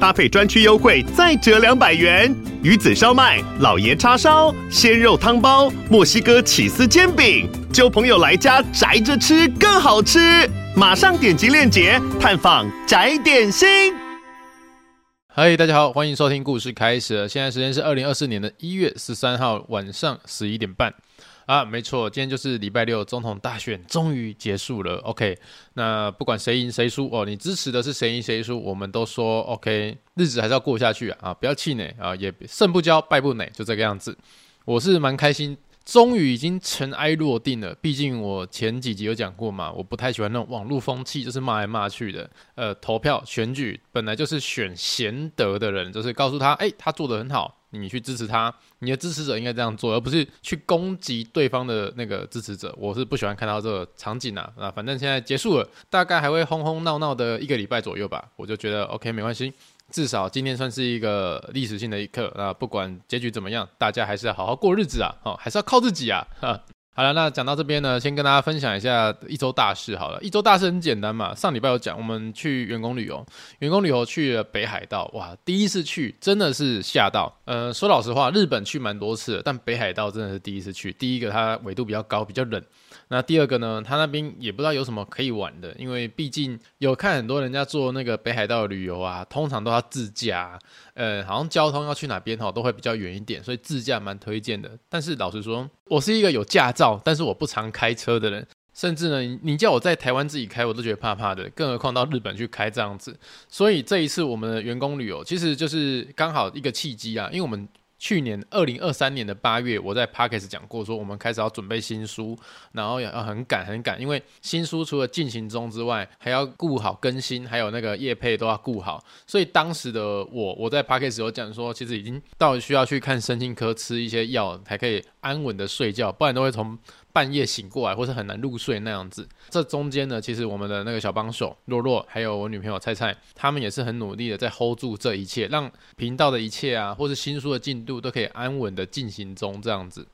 搭配专区优惠再折两百元。鱼子烧麦、老爷叉烧、鲜肉汤包、墨西哥起司煎饼，揪朋友来家宅着吃更好吃。马上点击链接探访宅点心。嗨，大家好，欢迎收听故事开始了。现在时间是二零二四年的一月十三号晚上十一点半啊，没错，今天就是礼拜六，总统大选终于结束了。OK，那不管谁赢谁输哦，你支持的是谁赢谁输，我们都说 OK，日子还是要过下去啊，不要气馁啊，也胜不骄，败不馁，就这个样子。我是蛮开心。终于已经尘埃落定了。毕竟我前几集有讲过嘛，我不太喜欢那种网络风气，就是骂来骂去的。呃，投票选举本来就是选贤德的人，就是告诉他，哎，他做得很好，你去支持他。你的支持者应该这样做，而不是去攻击对方的那个支持者。我是不喜欢看到这个场景啊。啊，反正现在结束了，大概还会轰轰闹闹的一个礼拜左右吧。我就觉得 OK，没关系。至少今天算是一个历史性的一刻啊！不管结局怎么样，大家还是要好好过日子啊！哦，还是要靠自己啊！哈，好了，那讲到这边呢，先跟大家分享一下一周大事好了。一周大事很简单嘛，上礼拜有讲，我们去员工旅游，员工旅游去了北海道，哇，第一次去真的是吓到。呃，说老实话，日本去蛮多次了，但北海道真的是第一次去。第一个，它纬度比较高，比较冷。那第二个呢，它那边也不知道有什么可以玩的，因为毕竟有看很多人家做那个北海道的旅游啊，通常都要自驾，呃，好像交通要去哪边哈，都会比较远一点，所以自驾蛮推荐的。但是老实说，我是一个有驾照，但是我不常开车的人，甚至呢，你叫我在台湾自己开，我都觉得怕怕的，更何况到日本去开这样子。所以这一次我们的员工旅游，其实就是刚好一个契机啊，因为我们。去年二零二三年的八月，我在 Parkes 讲过，说我们开始要准备新书，然后要很赶很赶，因为新书除了进行中之外，还要顾好更新，还有那个业配都要顾好。所以当时的我，我在 Parkes 有讲说，其实已经到需要去看身心科吃一些药，才可以安稳的睡觉，不然都会从。半夜醒过来，或是很难入睡那样子。这中间呢，其实我们的那个小帮手洛洛，还有我女朋友菜菜，他们也是很努力的在 hold 住这一切，让频道的一切啊，或是新书的进度都可以安稳的进行中这样子。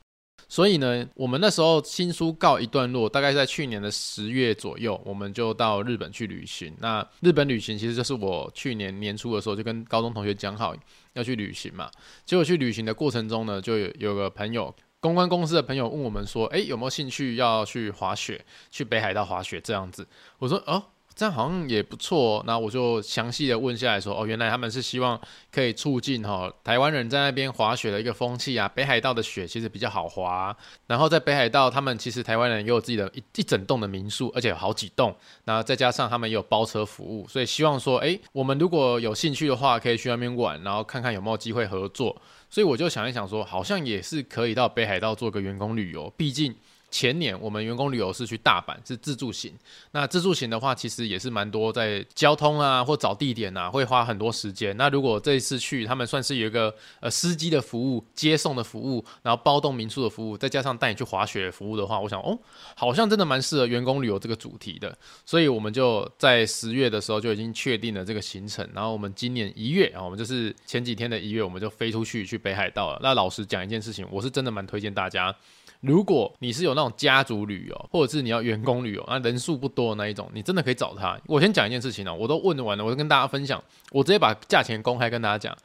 所以呢，我们那时候新书告一段落，大概在去年的十月左右，我们就到日本去旅行。那日本旅行其实就是我去年年初的时候就跟高中同学讲好要去旅行嘛。结果去旅行的过程中呢，就有有个朋友。公关公司的朋友问我们说：“诶，有没有兴趣要去滑雪，去北海道滑雪这样子？”我说：“哦。”这样好像也不错，那我就详细的问下来说，哦，原来他们是希望可以促进哈台湾人在那边滑雪的一个风气啊。北海道的雪其实比较好滑，然后在北海道他们其实台湾人也有自己的一一整栋的民宿，而且有好几栋，然后再加上他们也有包车服务，所以希望说，诶，我们如果有兴趣的话，可以去那边玩，然后看看有没有机会合作。所以我就想一想说，好像也是可以到北海道做个员工旅游，毕竟。前年我们员工旅游是去大阪，是自助型。那自助型的话，其实也是蛮多在交通啊或找地点啊，会花很多时间。那如果这一次去，他们算是有一个呃司机的服务、接送的服务，然后包栋民宿的服务，再加上带你去滑雪服务的话，我想哦，好像真的蛮适合员工旅游这个主题的。所以我们就在十月的时候就已经确定了这个行程。然后我们今年一月啊，我们就是前几天的一月，我们就飞出去去北海道了。那老实讲一件事情，我是真的蛮推荐大家。如果你是有那种家族旅游，或者是你要员工旅游，那人数不多的那一种，你真的可以找他。我先讲一件事情哦，我都问完了，我就跟大家分享，我直接把价钱公开跟大家讲。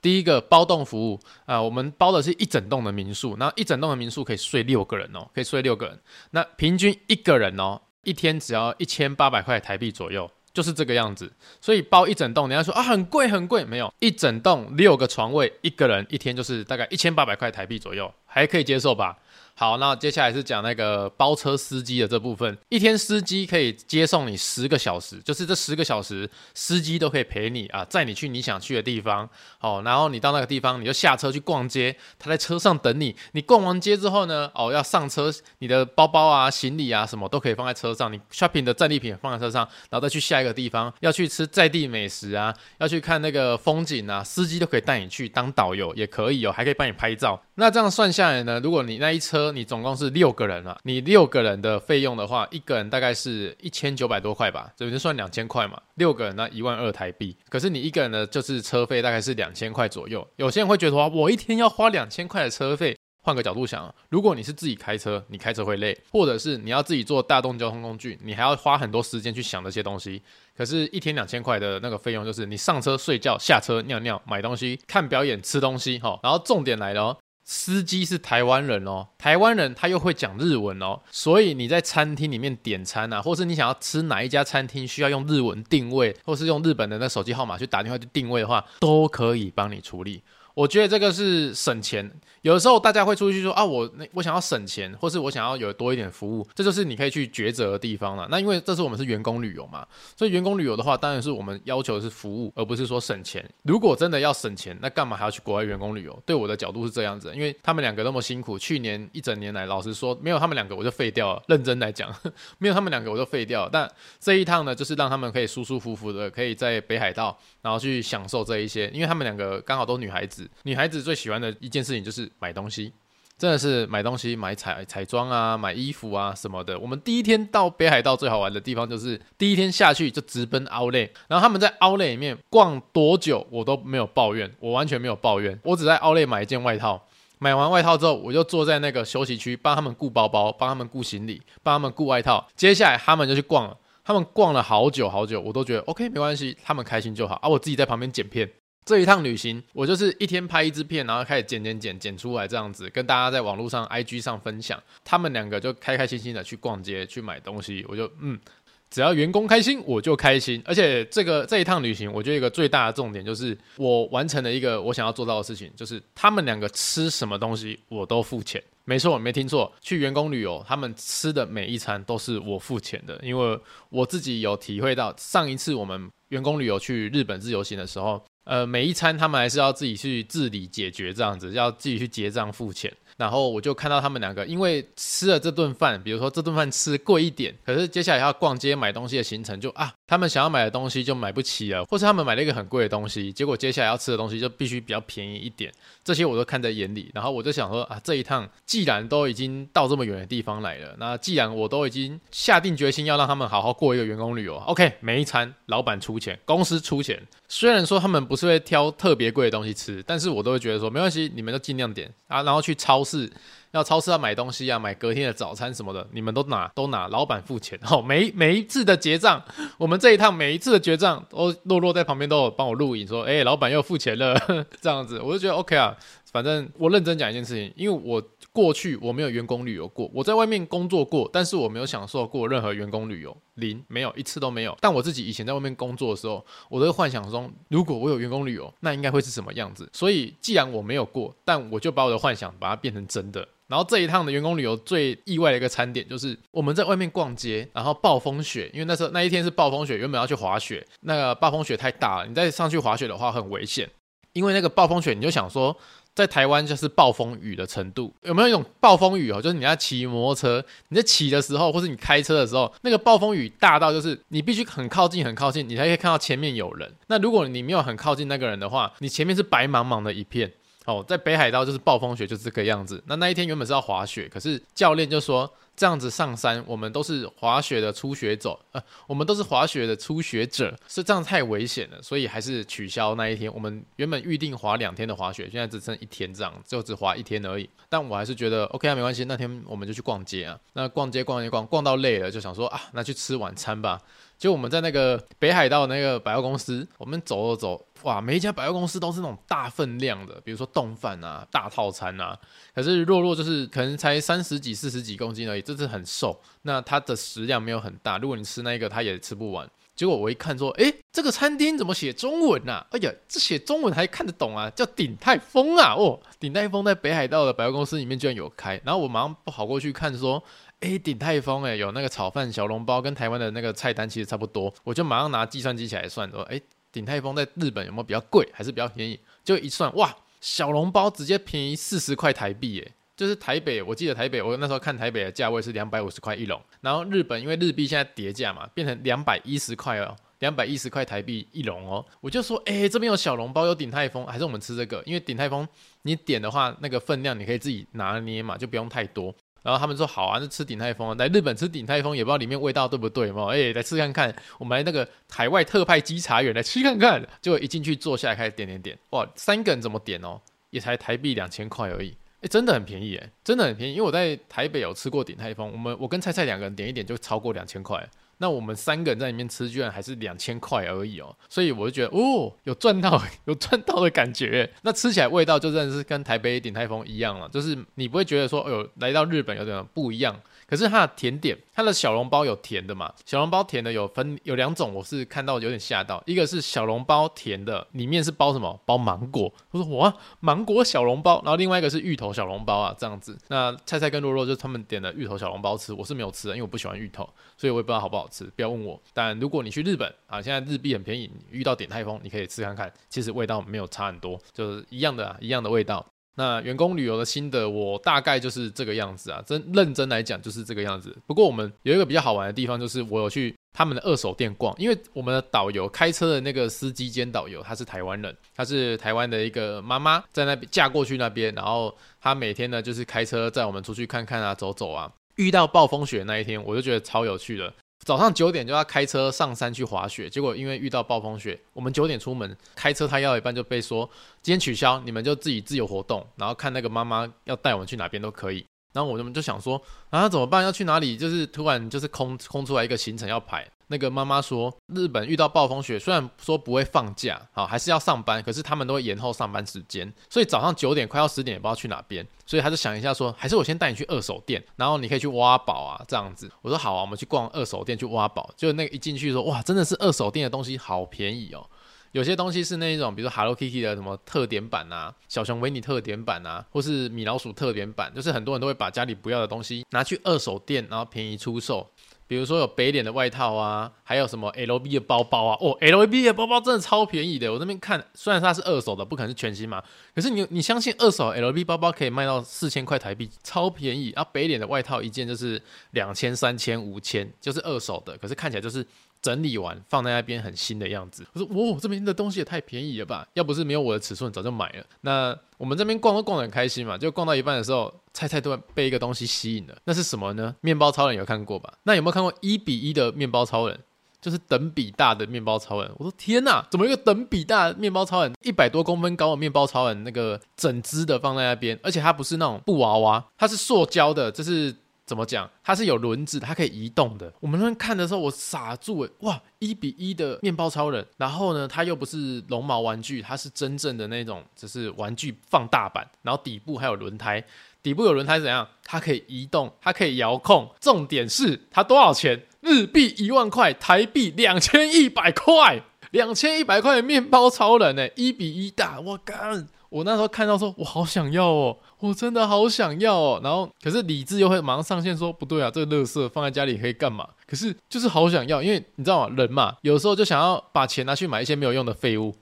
第一个包栋服务啊，我们包的是一整栋的民宿，那一整栋的民宿可以睡六个人哦，可以睡六个人。那平均一个人哦，一天只要一千八百块台币左右，就是这个样子。所以包一整栋，你要说啊很贵很贵，没有，一整栋六个床位，一个人一天就是大概一千八百块台币左右，还可以接受吧？好，那接下来是讲那个包车司机的这部分。一天司机可以接送你十个小时，就是这十个小时，司机都可以陪你啊，载你去你想去的地方。哦，然后你到那个地方，你就下车去逛街，他在车上等你。你逛完街之后呢，哦，要上车，你的包包啊、行李啊什么都可以放在车上。你 shopping 的战利品放在车上，然后再去下一个地方，要去吃在地美食啊，要去看那个风景啊，司机都可以带你去当导游，也可以哦，还可以帮你拍照。那这样算下来呢，如果你那一车你总共是六个人啊，你六个人的费用的话，一个人大概是一千九百多块吧，这就算两千块嘛。六个人那一万二台币，可是你一个人的就是车费大概是两千块左右。有些人会觉得说，我一天要花两千块的车费。换个角度想，如果你是自己开车，你开车会累，或者是你要自己坐大众交通工具，你还要花很多时间去想这些东西。可是，一天两千块的那个费用，就是你上车睡觉、下车尿尿、买东西、看表演、吃东西，哈。然后重点来了，司机是台湾人哦，台湾人他又会讲日文哦，所以你在餐厅里面点餐啊，或是你想要吃哪一家餐厅，需要用日文定位，或是用日本的那手机号码去打电话去定位的话，都可以帮你处理。我觉得这个是省钱。有的时候大家会出去说啊，我那我想要省钱，或是我想要有多一点服务，这就是你可以去抉择的地方了。那因为这是我们是员工旅游嘛，所以员工旅游的话，当然是我们要求的是服务，而不是说省钱。如果真的要省钱，那干嘛还要去国外员工旅游？对我的角度是这样子，因为他们两个那么辛苦，去年一整年来，老实说，没有他们两个我就废掉了。认真来讲，没有他们两个我就废掉了。但这一趟呢，就是让他们可以舒舒服服的，可以在北海道，然后去享受这一些，因为他们两个刚好都女孩子，女孩子最喜欢的一件事情就是买东西。真的是买东西、买彩彩妆啊、买衣服啊什么的。我们第一天到北海道最好玩的地方就是第一天下去就直奔奥内然后他们在奥内里面逛多久我都没有抱怨，我完全没有抱怨。我只在奥内买一件外套，买完外套之后我就坐在那个休息区帮他们顾包包、帮他们顾行李、帮他们顾外套。接下来他们就去逛了，他们逛了好久好久，我都觉得 OK 没关系，他们开心就好啊。我自己在旁边剪片。这一趟旅行，我就是一天拍一支片，然后开始剪剪剪剪出来这样子，跟大家在网络上、IG 上分享。他们两个就开开心心的去逛街、去买东西，我就嗯，只要员工开心，我就开心。而且这个这一趟旅行，我觉得一个最大的重点就是我完成了一个我想要做到的事情，就是他们两个吃什么东西我都付钱。没错，我没听错，去员工旅游，他们吃的每一餐都是我付钱的，因为我自己有体会到，上一次我们员工旅游去日本自由行的时候。呃，每一餐他们还是要自己去自理解决，这样子要自己去结账付钱。然后我就看到他们两个，因为吃了这顿饭，比如说这顿饭吃贵一点，可是接下来要逛街买东西的行程就啊，他们想要买的东西就买不起了，或是他们买了一个很贵的东西，结果接下来要吃的东西就必须比较便宜一点，这些我都看在眼里。然后我就想说啊，这一趟既然都已经到这么远的地方来了，那既然我都已经下定决心要让他们好好过一个员工旅游，OK，每一餐老板出钱，公司出钱。虽然说他们不是会挑特别贵的东西吃，但是我都会觉得说没关系，你们就尽量点啊，然后去超市，要超市要买东西啊，买隔天的早餐什么的，你们都拿都拿，老板付钱。好，每 每一次的结账，我们这一趟每一次的结账，都落落在旁边都有帮我录影，说，哎，老板又付钱了，这样子，我就觉得 OK 啊。反正我认真讲一件事情，因为我过去我没有员工旅游过，我在外面工作过，但是我没有享受过任何员工旅游，零，没有一次都没有。但我自己以前在外面工作的时候，我都会幻想中，如果我有员工旅游，那应该会是什么样子。所以既然我没有过，但我就把我的幻想把它变成真的。然后这一趟的员工旅游最意外的一个餐点就是我们在外面逛街，然后暴风雪，因为那时候那一天是暴风雪，原本要去滑雪，那个暴风雪太大了，你再上去滑雪的话很危险，因为那个暴风雪你就想说。在台湾就是暴风雨的程度，有没有一种暴风雨哦？就是你在骑摩托车，你在骑的时候，或是你开车的时候，那个暴风雨大到就是你必须很靠近、很靠近，你才可以看到前面有人。那如果你没有很靠近那个人的话，你前面是白茫茫的一片。哦，在北海道就是暴风雪，就是这个样子。那那一天原本是要滑雪，可是教练就说这样子上山，我们都是滑雪的初学者，呃，我们都是滑雪的初学者，是这样太危险了，所以还是取消那一天。我们原本预定滑两天的滑雪，现在只剩一天这样，就只滑一天而已。但我还是觉得 OK 啊，没关系。那天我们就去逛街啊，那逛街逛一逛逛到累了，就想说啊，那去吃晚餐吧。就我们在那个北海道那个百货公司，我们走走走，哇，每一家百货公司都是那种大分量的，比如说冻饭啊、大套餐啊。可是若若就是可能才三十几、四十几公斤而已，这是很瘦。那它的食量没有很大，如果你吃那个，它也吃不完。结果我一看说，诶，这个餐厅怎么写中文呐？哎呀，这写中文还看得懂啊？叫鼎泰丰啊！哦，鼎泰丰在北海道的百货公司里面居然有开。然后我马上跑过去看说。哎，鼎泰丰哎，有那个炒饭、小笼包，跟台湾的那个菜单其实差不多。我就马上拿计算机起来算，说，哎，鼎泰丰在日本有没有比较贵，还是比较便宜？就一算，哇，小笼包直接便宜四十块台币，哎，就是台北，我记得台北，我那时候看台北的价位是两百五十块一笼，然后日本因为日币现在跌价嘛，变成两百一十块哦，两百一十块台币一笼哦。我就说，哎、这边有小笼包，有鼎泰丰，还是我们吃这个？因为鼎泰丰你点的话，那个分量你可以自己拿捏嘛，就不用太多。然后他们说好啊，那吃鼎泰丰，来日本吃鼎泰丰也不知道里面味道对不对嘛？哎、来吃看看，我们来那个海外特派稽查员来吃看看。结果一进去坐下来开始点点点，哇，三个人怎么点哦？也才台币两千块而已。哎、真的很便宜哎，真的很便宜。因为我在台北有吃过鼎泰丰，我们我跟菜菜两个人点一点就超过两千块。那我们三个人在里面吃，居然还是两千块而已哦。所以我就觉得哦，有赚到，有赚到的感觉。那吃起来味道就真的是跟台北鼎泰丰一样了，就是你不会觉得说，哎呦，来到日本有点不一样。可是它的甜点，它的小笼包有甜的嘛？小笼包甜的有分有两种，我是看到有点吓到。一个是小笼包甜的，里面是包什么？包芒果。我说哇，芒果小笼包。然后另外一个是芋头小笼包啊，这样子。那菜菜跟肉肉就他们点的芋头小笼包吃，我是没有吃的，因为我不喜欢芋头，所以我也不知道好不好吃。不要问我。但如果你去日本啊，现在日币很便宜，遇到点泰丰，你可以吃看看，其实味道没有差很多，就是一样的啊，一样的味道。那员工旅游的心得，我大概就是这个样子啊，真认真来讲就是这个样子。不过我们有一个比较好玩的地方，就是我有去他们的二手店逛，因为我们的导游开车的那个司机兼导游，他是台湾人，他是台湾的一个妈妈，在那边嫁过去那边，然后他每天呢就是开车载我们出去看看啊，走走啊。遇到暴风雪那一天，我就觉得超有趣的。早上九点就要开车上山去滑雪，结果因为遇到暴风雪，我们九点出门开车，他要一半就被说今天取消，你们就自己自由活动，然后看那个妈妈要带我们去哪边都可以。然后我们就想说啊，怎么办？要去哪里？就是突然就是空空出来一个行程要排。那个妈妈说，日本遇到暴风雪，虽然说不会放假，好还是要上班，可是他们都会延后上班时间，所以早上九点快要十点也不知道去哪边，所以他就想一下说，还是我先带你去二手店，然后你可以去挖宝啊这样子。我说好啊，我们去逛二手店去挖宝。就那个一进去说，哇，真的是二手店的东西好便宜哦。有些东西是那一种，比如说 Hello Kitty 的什么特点版啊，小熊维尼特点版啊，或是米老鼠特点版，就是很多人都会把家里不要的东西拿去二手店，然后便宜出售。比如说有北脸的外套啊，还有什么 LV 的包包啊，哦，LV 的包包真的超便宜的。我这边看，虽然它是二手的，不可能是全新嘛，可是你你相信二手 LV 包包可以卖到四千块台币，超便宜。啊北脸的外套一件就是两千、三千、五千，就是二手的，可是看起来就是。整理完放在那边很新的样子，我说哇，这边的东西也太便宜了吧！要不是没有我的尺寸，早就买了。那我们这边逛都逛得很开心嘛，就逛到一半的时候，菜菜突然被一个东西吸引了。那是什么呢？面包超人有看过吧？那有没有看过一比一的面包超人？就是等比大的面包超人。我说天哪，怎么一个等比大的面包超人，一百多公分高的面包超人，那个整只的放在那边，而且它不是那种布娃娃，它是塑胶的，就是。怎么讲？它是有轮子，它可以移动的。我们那看的时候，我傻住诶，哇，一比一的面包超人。然后呢，它又不是绒毛玩具，它是真正的那种，就是玩具放大版。然后底部还有轮胎，底部有轮胎怎样？它可以移动，它可以遥控。重点是它多少钱？日币一万块，台币两千一百块，两千一百块的面包超人诶，一比一大，我干！我那时候看到说，我好想要哦，我真的好想要哦。然后，可是理智又会马上上线说，不对啊，这个垃圾放在家里可以干嘛？可是就是好想要，因为你知道吗？人嘛，有时候就想要把钱拿去买一些没有用的废物。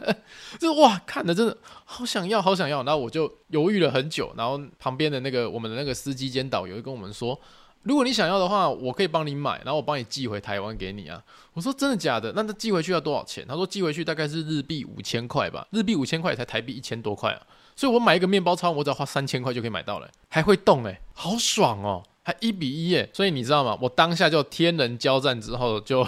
就哇，看的真的好想要，好想要。然后我就犹豫了很久。然后旁边的那个我们的那个司机兼导游就跟我们说。如果你想要的话，我可以帮你买，然后我帮你寄回台湾给你啊。我说真的假的？那他寄回去要多少钱？他说寄回去大概是日币五千块吧，日币五千块才台币一千多块啊。所以我买一个面包超，我只要花三千块就可以买到了，还会动诶，好爽哦，还一比一耶。所以你知道吗？我当下就天人交战之后就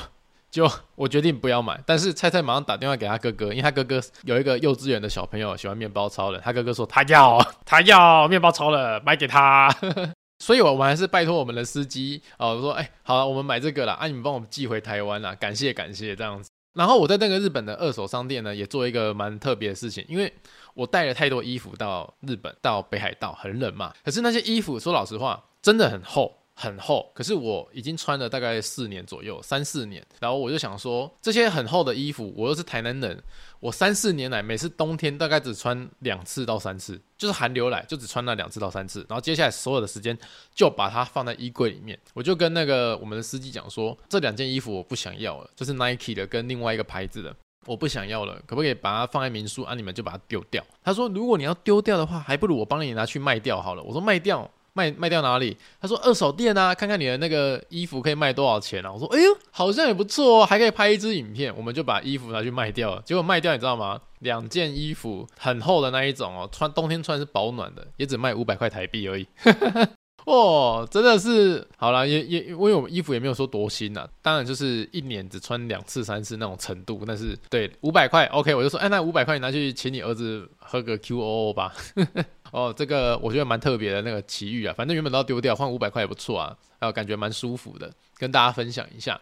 就我决定不要买，但是菜菜马上打电话给他哥哥，因为他哥哥有一个幼稚园的小朋友喜欢面包超人，他哥哥说他要他要面包超人，买给他。所以，我们还是拜托我们的司机哦，说，哎，好了，我们买这个了，啊，你们帮我们寄回台湾啦，感谢感谢这样子。然后我在那个日本的二手商店呢，也做一个蛮特别的事情，因为我带了太多衣服到日本，到北海道很冷嘛，可是那些衣服说老实话，真的很厚。很厚，可是我已经穿了大概四年左右，三四年。然后我就想说，这些很厚的衣服，我又是台南人，我三四年来每次冬天大概只穿两次到三次，就是寒流来就只穿那两次到三次。然后接下来所有的时间就把它放在衣柜里面。我就跟那个我们的司机讲说，这两件衣服我不想要了，就是 Nike 的跟另外一个牌子的，我不想要了，可不可以把它放在民宿啊？你们就把它丢掉。他说，如果你要丢掉的话，还不如我帮你拿去卖掉好了。我说卖掉。卖卖掉哪里？他说二手店啊，看看你的那个衣服可以卖多少钱啊？我说哎呦，好像也不错哦，还可以拍一支影片。我们就把衣服拿去卖掉了，结果卖掉你知道吗？两件衣服很厚的那一种哦，穿冬天穿是保暖的，也只卖五百块台币而已。哦，真的是好啦，也也因为我们衣服也没有说多新呐，当然就是一年只穿两次三次那种程度。但是对五百块，OK，我就说，哎，那五百块你拿去请你儿子喝个 QOO 吧。哦，这个我觉得蛮特别的那个奇遇啊，反正原本都要丢掉，换五百块也不错啊，还有感觉蛮舒服的，跟大家分享一下。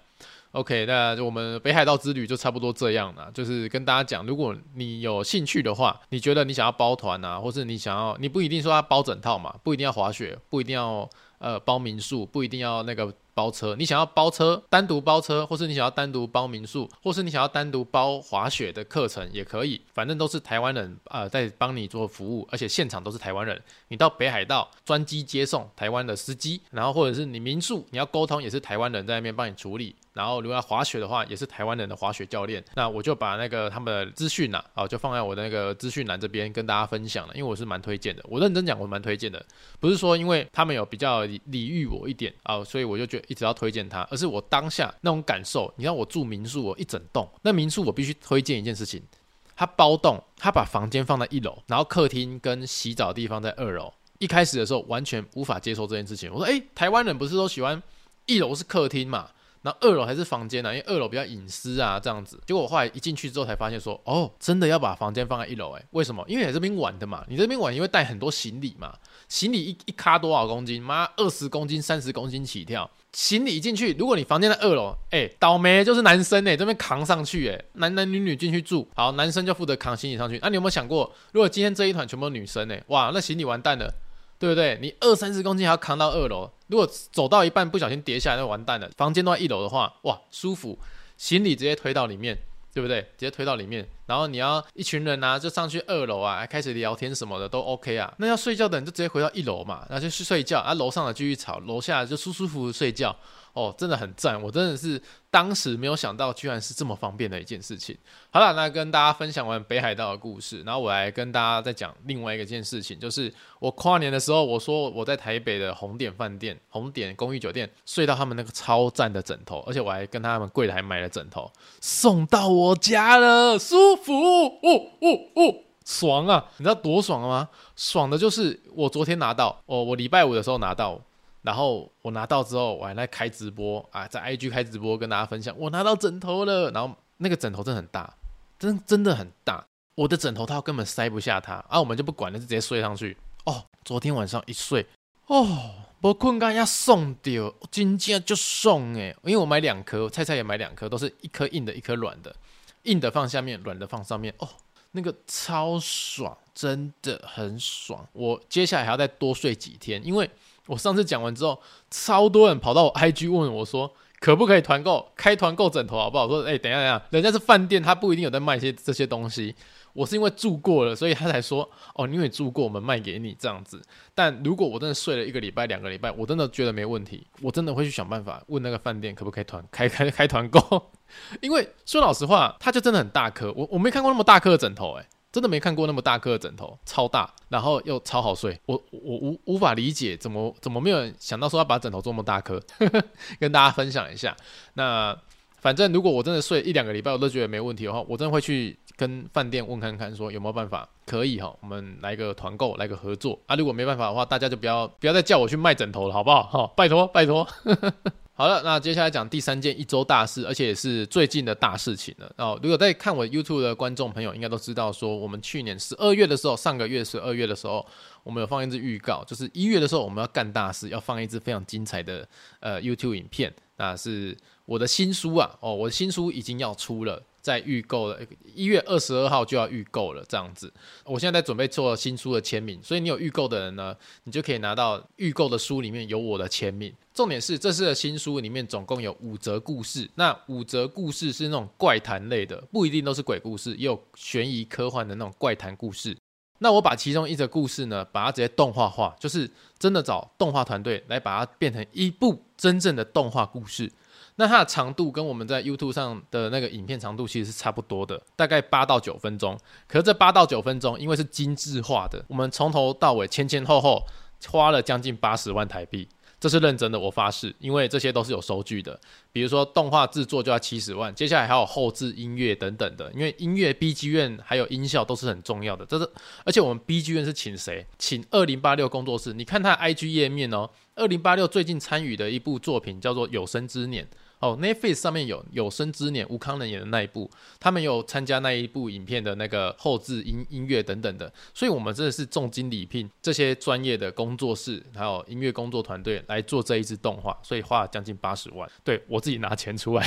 OK，那我们北海道之旅就差不多这样了，就是跟大家讲，如果你有兴趣的话，你觉得你想要包团啊，或是你想要，你不一定说要包整套嘛，不一定要滑雪，不一定要呃包民宿，不一定要那个。包车，你想要包车，单独包车，或是你想要单独包民宿，或是你想要单独包滑雪的课程也可以，反正都是台湾人呃在帮你做服务，而且现场都是台湾人。你到北海道专机接送台湾的司机，然后或者是你民宿你要沟通也是台湾人在那边帮你处理，然后如果要滑雪的话也是台湾人的滑雪教练。那我就把那个他们的资讯呐，啊就放在我的那个资讯栏这边跟大家分享了，因为我是蛮推荐的，我认真讲我蛮推荐的，不是说因为他们有比较礼遇我一点啊，所以我就觉。一直要推荐他，而是我当下那种感受。你看我住民宿，我一整栋，那民宿我必须推荐一件事情，他包栋，他把房间放在一楼，然后客厅跟洗澡的地方在二楼。一开始的时候完全无法接受这件事情，我说，诶，台湾人不是都喜欢一楼是客厅嘛？那二楼还是房间呢、因为二楼比较隐私啊，这样子。结果我后来一进去之后才发现说，哦，真的要把房间放在一楼诶，为什么？因为你这边玩的嘛，你这边玩因为带很多行李嘛，行李一一卡多少公斤？妈，二十公斤、三十公斤起跳。行李一进去，如果你房间在二楼，哎，倒霉就是男生哎，这边扛上去哎，男男女女进去住，好，男生就负责扛行李上去。那、你有没有想过，如果今天这一团全部都女生哎，哇，那行李完蛋了，对不对？你二三十公斤还要扛到二楼。如果走到一半不小心跌下来，就完蛋了。房间都在一楼的话，哇，舒服，行李直接推到里面，对不对？直接推到里面，然后你要一群人啊，就上去二楼啊，开始聊天什么的都 OK 啊。那要睡觉的人就直接回到一楼嘛，然后就去睡觉，啊，楼上的继续吵，楼下就舒舒服服睡觉。哦，真的很赞！我真的是当时没有想到，居然是这么方便的一件事情。好了，那跟大家分享完北海道的故事，然后我来跟大家再讲另外一个件事情，就是我跨年的时候，我说我在台北的红点饭店、红点公寓酒店睡到他们那个超赞的枕头，而且我还跟他们柜台买了枕头送到我家了，舒服哦哦哦，爽啊！你知道多爽吗？爽的就是我昨天拿到，哦，我礼拜五的时候拿到。然后我拿到之后，我还来开直播啊，在 IG 开直播跟大家分享，我拿到枕头了。然后那个枕头真的很大，真真的很大，我的枕头套根本塞不下它啊。我们就不管了，就直接睡上去。哦，昨天晚上一睡，哦，我困觉要送掉，今天就送诶，因为我买两颗，菜菜也买两颗，都是一颗硬的，一颗软的，硬的放下面，软的放上面。哦，那个超爽，真的很爽。我接下来还要再多睡几天，因为。我上次讲完之后，超多人跑到我 IG 问我说，可不可以团购？开团购枕头好不好？我说，哎、等一下，等一下，人家是饭店，他不一定有在卖些这些东西。我是因为住过了，所以他才说，哦，因为住过，我们卖给你这样子。但如果我真的睡了一个礼拜、两个礼拜，我真的觉得没问题，我真的会去想办法问那个饭店可不可以团开开开团购。因为说老实话，它就真的很大颗，我我没看过那么大颗的枕头、欸，诶。真的没看过那么大颗的枕头，超大，然后又超好睡。我我无无法理解，怎么怎么没有人想到说要把枕头做那么大颗，跟大家分享一下。那反正如果我真的睡一两个礼拜，我都觉得没问题的话，我真的会去跟饭店问看看，说有没有办法可以哈，我们来个团购，来个合作啊。如果没办法的话，大家就不要不要再叫我去卖枕头了，好不好？好，拜托拜托。好了，那接下来讲第三件一周大事，而且也是最近的大事情了。哦，如果在看我 YouTube 的观众朋友，应该都知道说，我们去年十二月的时候，上个月十二月的时候，我们有放一支预告，就是一月的时候我们要干大事，要放一支非常精彩的呃 YouTube 影片，那是我的新书啊，哦，我的新书已经要出了。在预购了，一月二十二号就要预购了，这样子。我现在在准备做新书的签名，所以你有预购的人呢，你就可以拿到预购的书里面有我的签名。重点是这次的新书里面总共有五则故事，那五则故事是那种怪谈类的，不一定都是鬼故事，也有悬疑科幻的那种怪谈故事。那我把其中一则故事呢，把它直接动画化，就是真的找动画团队来把它变成一部真正的动画故事。那它的长度跟我们在 YouTube 上的那个影片长度其实是差不多的，大概八到九分钟。可是这八到九分钟，因为是精致化的，我们从头到尾前前后后花了将近八十万台币。这是认真的，我发誓，因为这些都是有收据的。比如说动画制作就要七十万，接下来还有后制音乐等等的，因为音乐 B G 院还有音效都是很重要的。这是而且我们 B G 院是请谁？请二零八六工作室。你看他 I G 页面哦，二零八六最近参与的一部作品叫做《有生之年》。哦，Netflix 上面有《有生之年》，吴康仁演的那一部，他们有参加那一部影片的那个后置音音乐等等的，所以我们真的是重金礼聘这些专业的工作室，还有音乐工作团队来做这一支动画，所以花了将近八十万，对，我自己拿钱出来。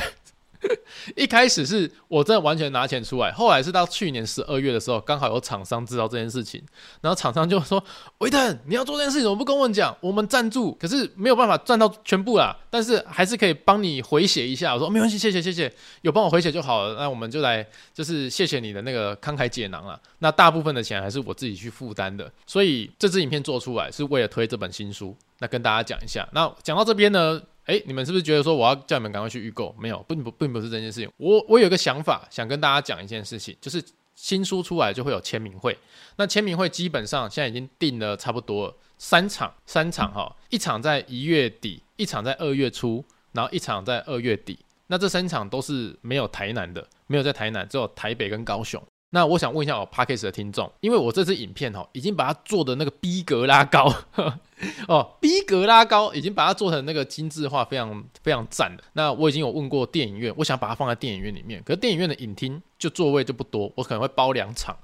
一开始是我真的完全拿钱出来，后来是到去年十二月的时候，刚好有厂商知道这件事情，然后厂商就说：“维腾，你要做这件事情，怎么不跟我讲？我们赞助，可是没有办法赚到全部啦，但是还是可以帮你回血一下。”我说：“没关系，谢谢谢谢，有帮我回血就好了。”那我们就来，就是谢谢你的那个慷慨解囊了。那大部分的钱还是我自己去负担的，所以这支影片做出来是为了推这本新书。那跟大家讲一下，那讲到这边呢。哎，你们是不是觉得说我要叫你们赶快去预购？没有，并不并不是这件事情。我我有一个想法，想跟大家讲一件事情，就是新书出来就会有签名会。那签名会基本上现在已经定了差不多三场，三场哈，一场在一月底，一场在二月初，然后一场在二月底。那这三场都是没有台南的，没有在台南，只有台北跟高雄。那我想问一下我 Podcast 的听众，因为我这支影片哈，已经把它做的那个逼格拉高 哦，逼格拉高，已经把它做成那个精致化，非常非常赞的。那我已经有问过电影院，我想把它放在电影院里面，可是电影院的影厅就座位就不多，我可能会包两场，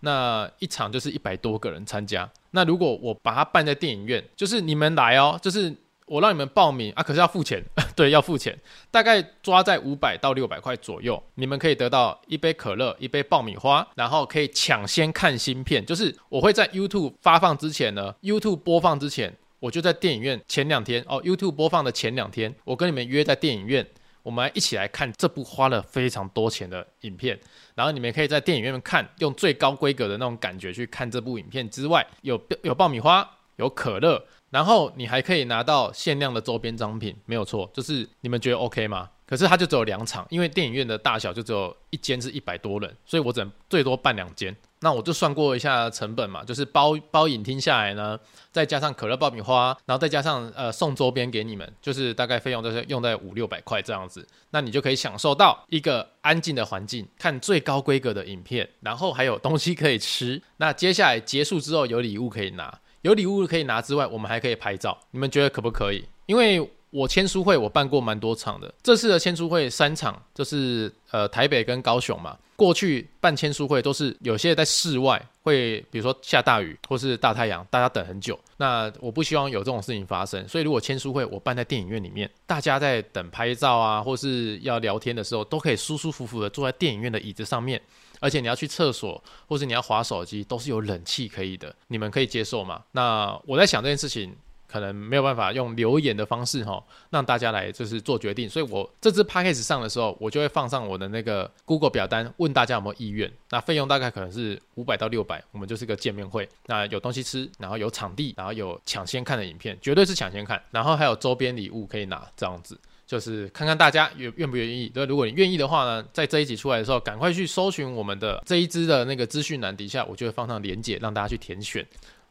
那一场就是一百多个人参加。那如果我把它办在电影院，就是你们来哦，就是。我让你们报名啊，可是要付钱，对，要付钱，大概抓在五百到六百块左右。你们可以得到一杯可乐、一杯爆米花，然后可以抢先看新片。就是我会在 YouTube 发放之前呢，YouTube 播放之前，我就在电影院前两天哦，YouTube 播放的前两天，我跟你们约在电影院，我们一起来看这部花了非常多钱的影片。然后你们可以在电影院看，用最高规格的那种感觉去看这部影片之外，有有爆米花，有可乐。然后你还可以拿到限量的周边商品，没有错，就是你们觉得 OK 吗？可是它就只有两场，因为电影院的大小就只有一间是一百多人，所以我只能最多办两间。那我就算过一下成本嘛，就是包包影厅下来呢，再加上可乐爆米花，然后再加上呃送周边给你们，就是大概费用都是用在五六百块这样子。那你就可以享受到一个安静的环境，看最高规格的影片，然后还有东西可以吃。那接下来结束之后有礼物可以拿。有礼物可以拿之外，我们还可以拍照，你们觉得可不可以？因为我签书会我办过蛮多场的，这次的签书会三场，就是呃台北跟高雄嘛。过去办签书会都是有些在室外，会比如说下大雨或是大太阳，大家等很久。那我不希望有这种事情发生，所以如果签书会我办在电影院里面，大家在等拍照啊，或是要聊天的时候，都可以舒舒服服的坐在电影院的椅子上面。而且你要去厕所，或是你要滑手机，都是有冷气可以的。你们可以接受吗？那我在想这件事情，可能没有办法用留言的方式哈，让大家来就是做决定。所以我这支 Podcast 上的时候，我就会放上我的那个 Google 表单，问大家有没有意愿。那费用大概可能是五百到六百，我们就是个见面会。那有东西吃，然后有场地，然后有抢先看的影片，绝对是抢先看。然后还有周边礼物可以拿，这样子。就是看看大家愿愿不愿意，对，如果你愿意的话呢，在这一集出来的时候，赶快去搜寻我们的这一支的那个资讯栏底下，我就会放上连结，让大家去填选。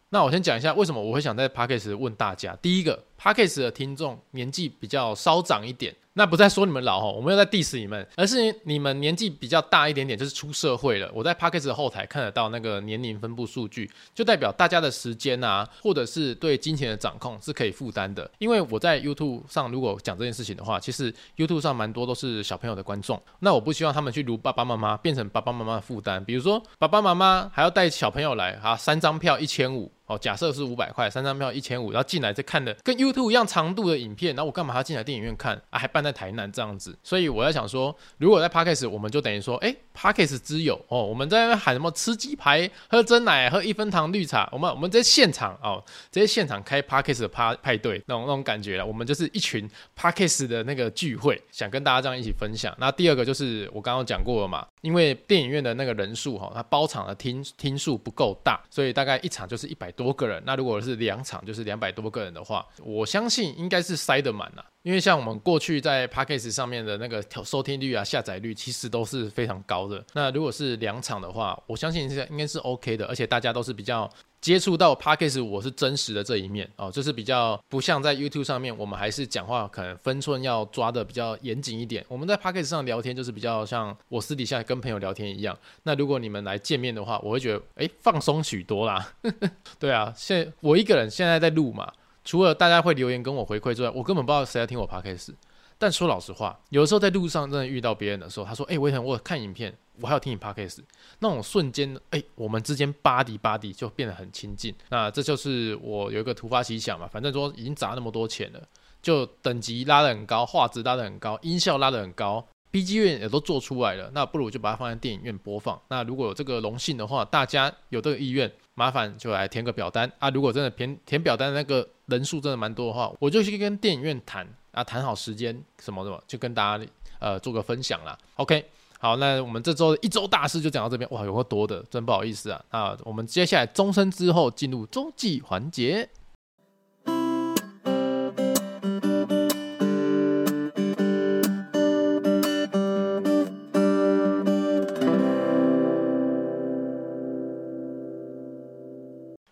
那我先讲一下为什么我会想在 Parkes 问大家，第一个，Parkes 的听众年纪比较稍长一点。那不再说你们老哈，我没有在 diss 你们，而是你们年纪比较大一点点，就是出社会了。我在 Podcast 的后台看得到那个年龄分布数据，就代表大家的时间啊，或者是对金钱的掌控是可以负担的。因为我在 YouTube 上如果讲这件事情的话，其实 YouTube 上蛮多都是小朋友的观众，那我不希望他们去如爸爸妈妈变成爸爸妈妈的负担。比如说爸爸妈妈还要带小朋友来啊，三张票一千五。哦，假设是五百块，三张票一千五，然后进来再看的跟 YouTube 一样长度的影片，然后我干嘛要进来电影院看啊？还办在台南这样子，所以我在想说，如果在 Parkes，我们就等于说，哎，Parkes 之友哦，我们在那喊什么吃鸡排、喝真奶、喝一分糖绿茶，我们我们在现场哦，直接现场开 Parkes 的派派对那种那种感觉了，我们就是一群 Parkes 的那个聚会，想跟大家这样一起分享。那第二个就是我刚刚讲过了嘛，因为电影院的那个人数哈，它包场的厅厅数不够大，所以大概一场就是一百多个人，那如果是两场就是两百多个人的话，我相信应该是塞得满了。因为像我们过去在 Podcast 上面的那个收听率啊、下载率，其实都是非常高的。那如果是两场的话，我相信是应该是 OK 的，而且大家都是比较。接触到 Podcast 我是真实的这一面哦，就是比较不像在 YouTube 上面，我们还是讲话可能分寸要抓得比较严谨一点。我们在 Podcast 上聊天就是比较像我私底下跟朋友聊天一样。那如果你们来见面的话，我会觉得诶放松许多啦。对啊，现我一个人现在在录嘛，除了大家会留言跟我回馈之外，我根本不知道谁在听我 Podcast。但说老实话，有的时候在路上真的遇到别人的时候，他说：“哎、欸，维腾，我看影片，我还要听你 podcast。”那种瞬间，哎、我们之间 body body 就变得很亲近。那这就是我有一个突发奇想嘛，反正说已经砸那么多钱了，就等级拉得很高，画质拉得很高，音效拉得很高，BGM 也都做出来了。那不如就把它放在电影院播放。那如果有这个荣幸的话，大家有这个意愿，麻烦就来填个表单啊。如果真的填填表单那个人数真的蛮多的话，我就去跟电影院谈。啊，谈好时间什么什么，就跟大家呃做个分享啦。OK，好，那我们这周一周大事就讲到这边。哇，有个多的，真不好意思啊。那我们接下来终身之后进入周记环节。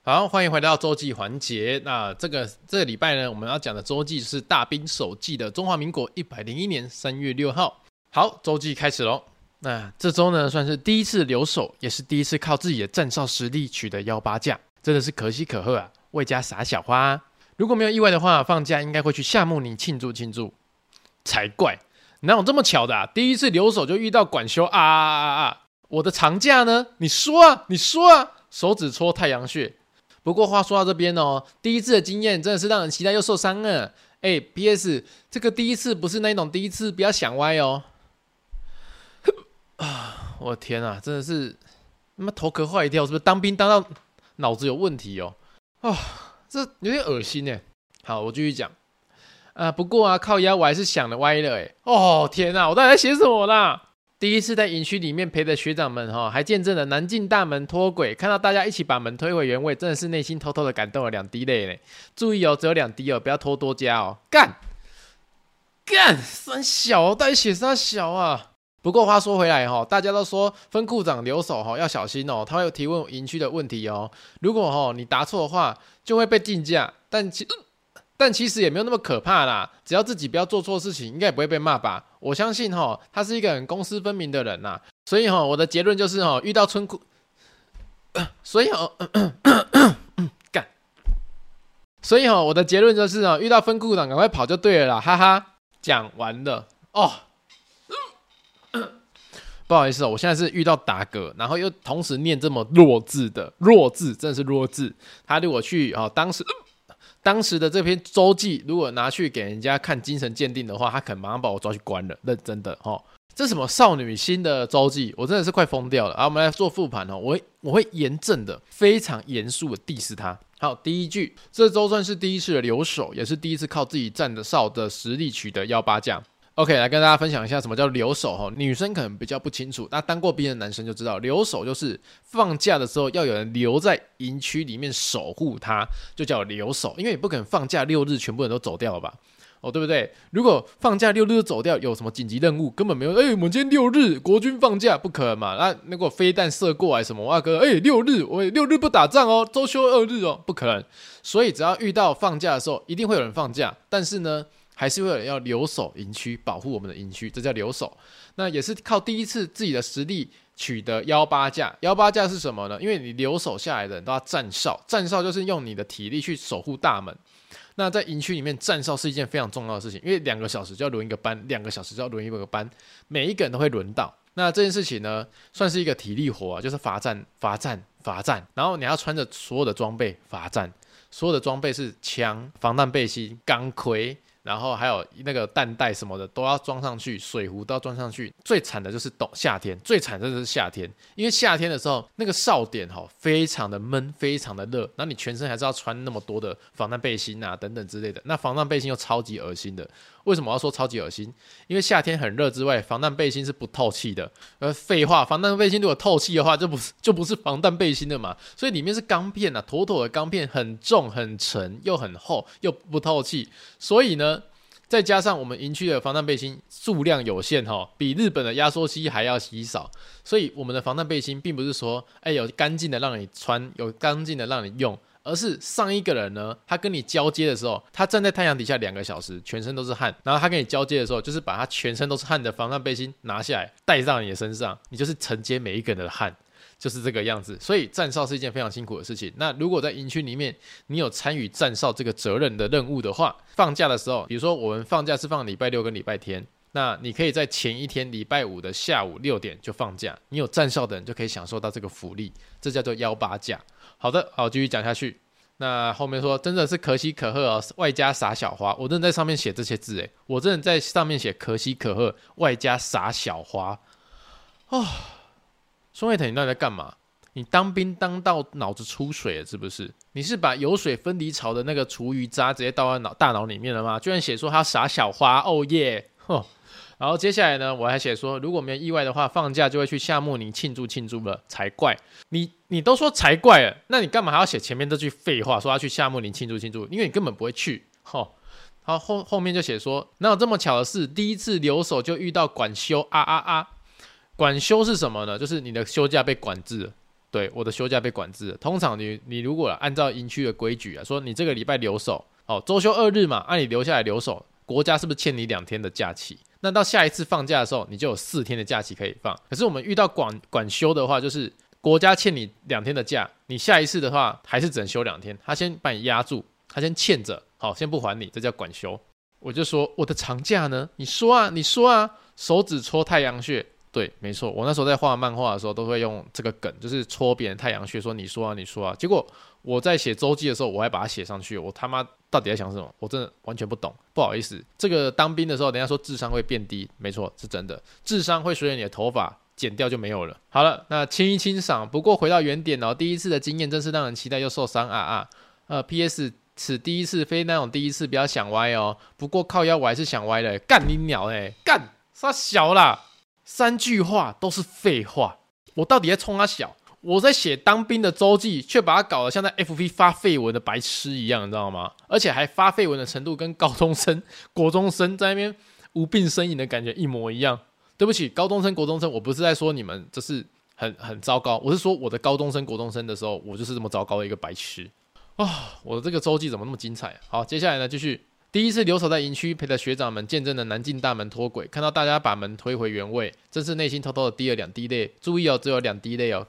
好，欢迎回到周记环节。那这个这个礼拜呢，我们要讲的周记是大兵首记的中华民国一百零一年三月六号。好，周记开始喽。那这周呢，算是第一次留守，也是第一次靠自己的站哨实力取得幺八架，真的是可喜可贺啊！为家撒小花。如果没有意外的话，放假应该会去夏慕尼庆祝庆祝才怪。哪有这么巧的啊？第一次留守就遇到管修啊啊啊啊啊！我的长假呢？你说啊，你说啊，手指戳太阳穴。不过话说到这边哦，第一次的经验真的是让人期待又受伤了。哎，PS，这个第一次不是那种第一次，不要想歪哦。啊，我天啊，真的是他妈头壳坏掉，是不是当兵当到脑子有问题哦？啊，这有点恶心呢。好，我继续讲。啊，不过啊，靠腰我还是想的歪了哎。哦天哪，我到底在写什么啦？第一次在营区里面陪着学长们哈，还见证了南进大门脱轨，看到大家一起把门推回原位，真的是内心偷偷的感动了两滴泪嘞。注意哦，只有两滴哦，不要拖多加哦。干干三小，到底写三小啊？不过话说回来哈，大家都说分库长留守哈要小心哦，他会有提问营区的问题哦。如果哈你答错的话，就会被禁驾。但其但其实也没有那么可怕啦，只要自己不要做错事情，应该也不会被骂吧。我相信哈，他是一个很公私分明的人呐，所以哈，我的结论就是哈，遇到村库，所以哈，干，所以哈，我的结论就是啊，遇到分库长赶快跑就对了啦，哈哈。讲完了哦，不好意思哦，我现在是遇到打嗝，然后又同时念这么弱智的弱智，真的是弱智。他如果去啊，当时。当时的这篇周记，如果拿去给人家看精神鉴定的话，他可能马上把我抓去关了。认真的哦，这什么少女心的周记，我真的是快疯掉了。啊，我们来做复盘哦，我会我会严正的、非常严肃的 diss 他。好，第一句，这周算是第一次的留守，也是第一次靠自己站的哨的实力取得幺八将。OK，来跟大家分享一下什么叫留守哈，女生可能比较不清楚，那当过兵的男生就知道，留守就是放假的时候要有人留在营区里面守护他，就叫留守。因为你不可能放假六日全部人都走掉吧？哦，对不对？如果放假六日走掉，有什么紧急任务，根本没有。哎，我们今天六日国军放假，不可能嘛？那那个飞弹射过来什么，哇哥，哎，六日我六日不打仗哦，周休二日哦，不可能。所以只要遇到放假的时候，一定会有人放假，但是呢，还是会有人要留守营区，保护我们的营区，这叫留守。那也是靠第一次自己的实力取得幺八架。幺八架是什么呢？因为你留守下来的人都要站哨，站哨就是用你的体力去守护大门。那在营区里面站哨是一件非常重要的事情，因为两个小时就要轮一个班，两个小时就要轮一个班，每一个人都会轮到。那这件事情呢，算是一个体力活啊，就是罚站、罚站、罚站，然后你要穿着所有的装备罚站，所有的装备是枪、防弹背心、钢盔。然后还有那个弹袋什么的都要装上去，水壶都要装上去。最惨的就是冬夏天，最惨的就是夏天，因为夏天的时候那个哨点哈非常的闷，非常的热，然后你全身还是要穿那么多的防弹背心啊等等之类的。那防弹背心又超级恶心的。为什么要说超级恶心？因为夏天很热之外，防弹背心是不透气的。呃，废话，防弹背心如果透气的话，就不是就不是防弹背心的嘛。所以里面是钢片呐、啊，妥妥的钢片，很重、很沉，又很厚，又不透气。所以呢，再加上我们营区的防弹背心数量有限哈，比日本的压缩机还要稀少，所以我们的防弹背心并不是说，哎，有干净的让你穿，有干净的让你用，而是上一个人呢，他跟你交接的时候，他站在太阳底下两个小时，全身都是汗，然后他跟你交接的时候，就是把他全身都是汗的防弹背心拿下来戴上你的身上，你就是承接每一个人的汗。就是这个样子，所以站哨是一件非常辛苦的事情。那如果在营区里面，你有参与站哨这个责任的任务的话，放假的时候，比如说我们放假是放礼拜六跟礼拜天，那你可以在前一天礼拜五的下午六点就放假，你有站哨的人就可以享受到这个福利，这叫做幺八假。好的，好，继续讲下去。那后面说真的是可喜可贺哦，外加撒小花，我真的在上面写这些字诶，我真的在上面写可喜可贺，外加撒小花，哦。孙卫腾，你到底在干嘛？你当兵当到脑子出水了是不是？你是把油水分离槽的那个厨余渣直接倒在脑大脑里面了吗？居然写说他撒小花，哦耶！哼。然后接下来呢，我还写说，如果没有意外的话，放假就会去夏慕尼庆祝庆祝了才怪。你你都说才怪了，那你干嘛还要写前面这句废话，说要去夏慕尼庆祝庆祝？因为你根本不会去。吼。好，后后面就写说，哪有这么巧的事？第一次留守就遇到管休啊啊啊！管休是什么呢？就是你的休假被管制。对，我的休假被管制。通常你你如果按照营区的规矩啊，说你这个礼拜留守，哦，周休二日嘛，按、啊、你留下来留守，国家是不是欠你两天的假期？那到下一次放假的时候，你就有四天的假期可以放。可是我们遇到管管休的话，就是国家欠你两天的假，你下一次的话还是只能休两天。他先把你压住，他先欠着，好，先不还你，这叫管休。我就说我的长假呢？你说啊，你说啊，手指戳太阳穴。对，没错，我那时候在画漫画的时候，都会用这个梗，就是戳别人太阳穴，说你说啊，你说啊。结果我在写周记的时候，我还把它写上去。我他妈到底在想什么？我真的完全不懂。不好意思，这个当兵的时候，人家说智商会变低，没错，是真的，智商会随着你的头发剪掉就没有了。好了，那清一清嗓。不过回到原点哦，第一次的经验真是让人期待又受伤啊啊。呃，P.S. 此第一次非那种第一次，不要想歪哦。不过靠腰我还是想歪了，干你鸟哎，干杀小啦。三句话都是废话，我到底在冲他小？我在写当兵的周记，却把它搞得像在 FB 发废文的白痴一样，你知道吗？而且还发废文的程度跟高中生、国中生在那边无病呻吟的感觉一模一样。对不起，高中生、国中生，我不是在说你们这是很很糟糕，我是说我的高中生、国中生的时候，我就是这么糟糕的一个白痴啊！我的这个周记怎么那么精彩？好，接下来呢，继续。第一次留守在营区，陪着学长们见证了南进大门脱轨，看到大家把门推回原位，真是内心偷偷的滴了两滴泪。注意哦，只有两滴泪哦。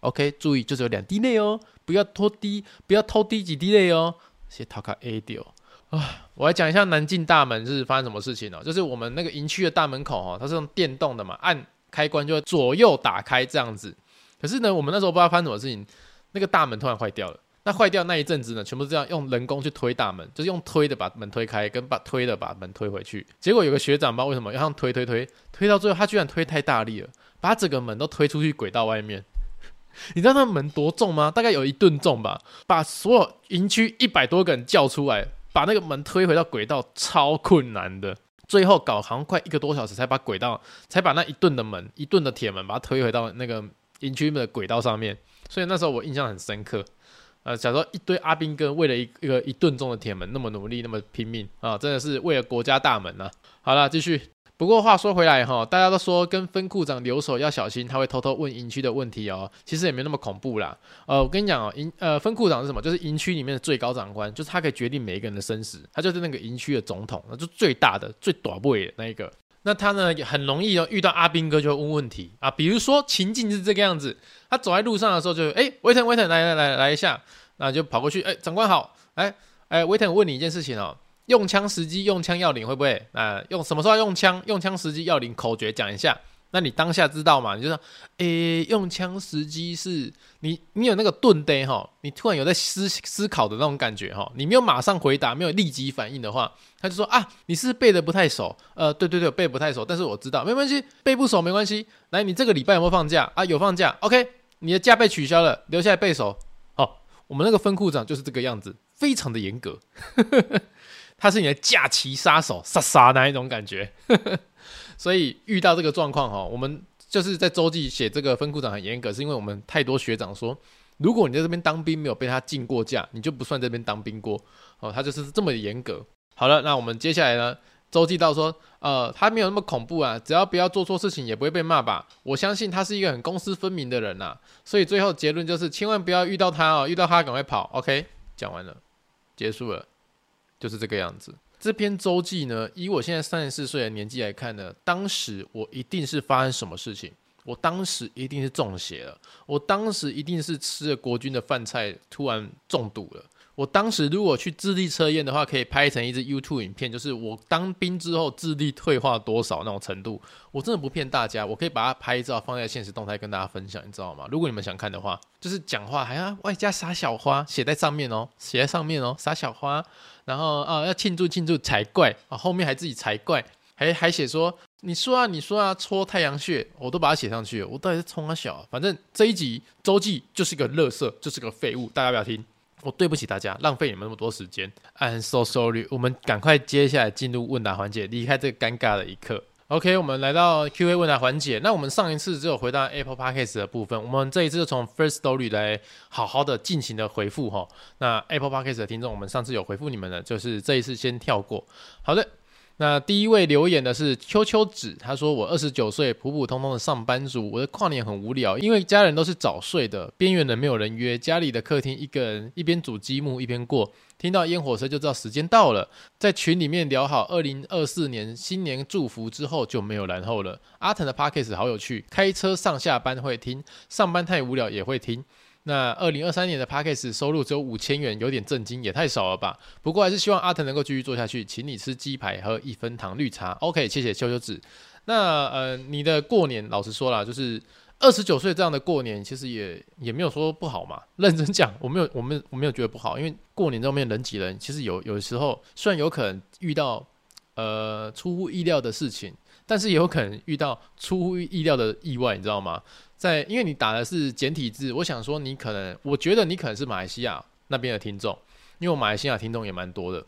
OK，注意，就只有两滴泪哦，不要拖滴，不要偷滴几滴泪哦。先逃开 A 掉啊！我来讲一下南进大门是发生什么事情哦，就是我们那个营区的大门口哦，它是用电动的嘛，按开关就会左右打开这样子。可是呢，我们那时候不知道发生什么事情，那个大门突然坏掉了。那坏掉那一阵子呢，全部是这样用人工去推大门，就是用推的把门推开，跟把推的把门推回去。结果有个学长不知道为什么要用推推推推到最后，他居然推太大力了，把整个门都推出去轨道外面。你知道那门多重吗？大概有一吨重吧。把所有营区一百多个人叫出来，把那个门推回到轨道，超困难的。最后搞好像快一个多小时才把轨道，才把那一吨的门，一吨的铁门把它推回到那个营区的轨道上面。所以那时候我印象很深刻。呃，假如说一堆阿兵哥为了一一个一吨重的铁门那么努力，那么拼命啊，真的是为了国家大门呐、啊。好了，继续。不过话说回来哈，大家都说跟分库长留守要小心，他会偷偷问营区的问题哦。其实也没那么恐怖啦。呃，我跟你讲哦，营呃分库长是什么？就是营区里面的最高长官，就是他可以决定每一个人的生死，他就是那个营区的总统，那就最大的、最大位的那一个。那他呢也很容易哦，遇到阿兵哥就会问问题啊。比如说情境是这个样子，他走在路上的时候就，哎，维腾维腾，来来来来一下。那就跑过去，哎，长官好，哎哎，维腾问你一件事情哦，用枪时机、用枪要领会不会？啊，用什么时候用枪？用枪时机要领口诀讲一下。那你当下知道吗？你就说，诶，用枪时机是你，你有那个顿呆哈，你突然有在思思考的那种感觉哈，你没有马上回答，没有立即反应的话，他就说啊，你是背得不太熟，呃，对对对，背不太熟，但是我知道，没关系，背不熟没关系。来，你这个礼拜有没有放假啊？有放假，OK，你的假被取消了，留下来背熟。好我们那个分库长就是这个样子，非常的严格，他是你的假期杀手，杀杀那一种感觉。所以遇到这个状况哈，我们就是在周记写这个分库长很严格，是因为我们太多学长说，如果你在这边当兵没有被他禁过假，你就不算这边当兵过哦，他就是这么严格。好了，那我们接下来呢？周记到说，呃，他没有那么恐怖啊，只要不要做错事情，也不会被骂吧？我相信他是一个很公私分明的人呐、所以最后结论就是，千万不要遇到他哦，遇到他赶快跑。OK，讲完了，结束了，就是这个样子。这篇周记呢，以我现在三十四岁的年纪来看呢，当时我一定是发生什么事情，我当时一定是中邪了，我当时一定是吃了国军的饭菜，突然中毒了。我当时如果去智力测验的话，可以拍成一支 YouTube 影片，就是我当兵之后智力退化多少那种程度。我真的不骗大家，我可以把它拍照放在现实动态跟大家分享，你知道吗？如果你们想看的话，就是讲话还要外加撒小花，写在上面哦，写在上面哦，撒小花，然后啊要庆祝庆祝才怪啊，后面还自己才怪，还还写说你说啊你说啊戳太阳穴，我都把它写上去了，我到底是冲啊小，反正这一集周记就是个乐色，就是个废物，大家不要听？我对不起大家，浪费你们那么多时间。I'm so sorry。我们赶快接下来进入问答环节，离开这个尴尬的一刻。OK，我们来到 Q&A 问答环节。那我们上一次只有回答 Apple Podcast 的部分，我们这一次就从 First Story 来好好的进行的回复哈。那 Apple Podcast 的听众，我们上次有回复你们的，就是这一次先跳过。好的。那第一位留言的是秋秋子，他说：“我二十九岁，普普通通的上班族，我的跨年很无聊，因为家人都是早睡的，边缘人没有人约，家里的客厅一个人一边煮积木一边过，听到烟火声就知道时间到了，在群里面聊好二零二四年新年祝福之后就没有然后了。阿腾的 Podcast 好有趣，开车上下班会听，上班太无聊也会听。”那二零二三年的 Podcast 收入只有五千元，有点震惊，也太少了吧？不过还是希望阿腾能够继续做下去，请你吃鸡排喝一分糖绿茶。OK，谢谢秋秋子。那呃，你的过年，老实说啦，就是二十九岁这样的过年，其实也也没有说不好嘛。认真讲，我没有，我没有，我没有觉得不好，因为过年这面人挤人，其实有有时候虽然有可能遇到呃出乎意料的事情，但是也有可能遇到出乎意料的意外，你知道吗？在，因为你打的是简体字，我想说你可能，我觉得你可能是马来西亚那边的听众，因为我马来西亚听众也蛮多的。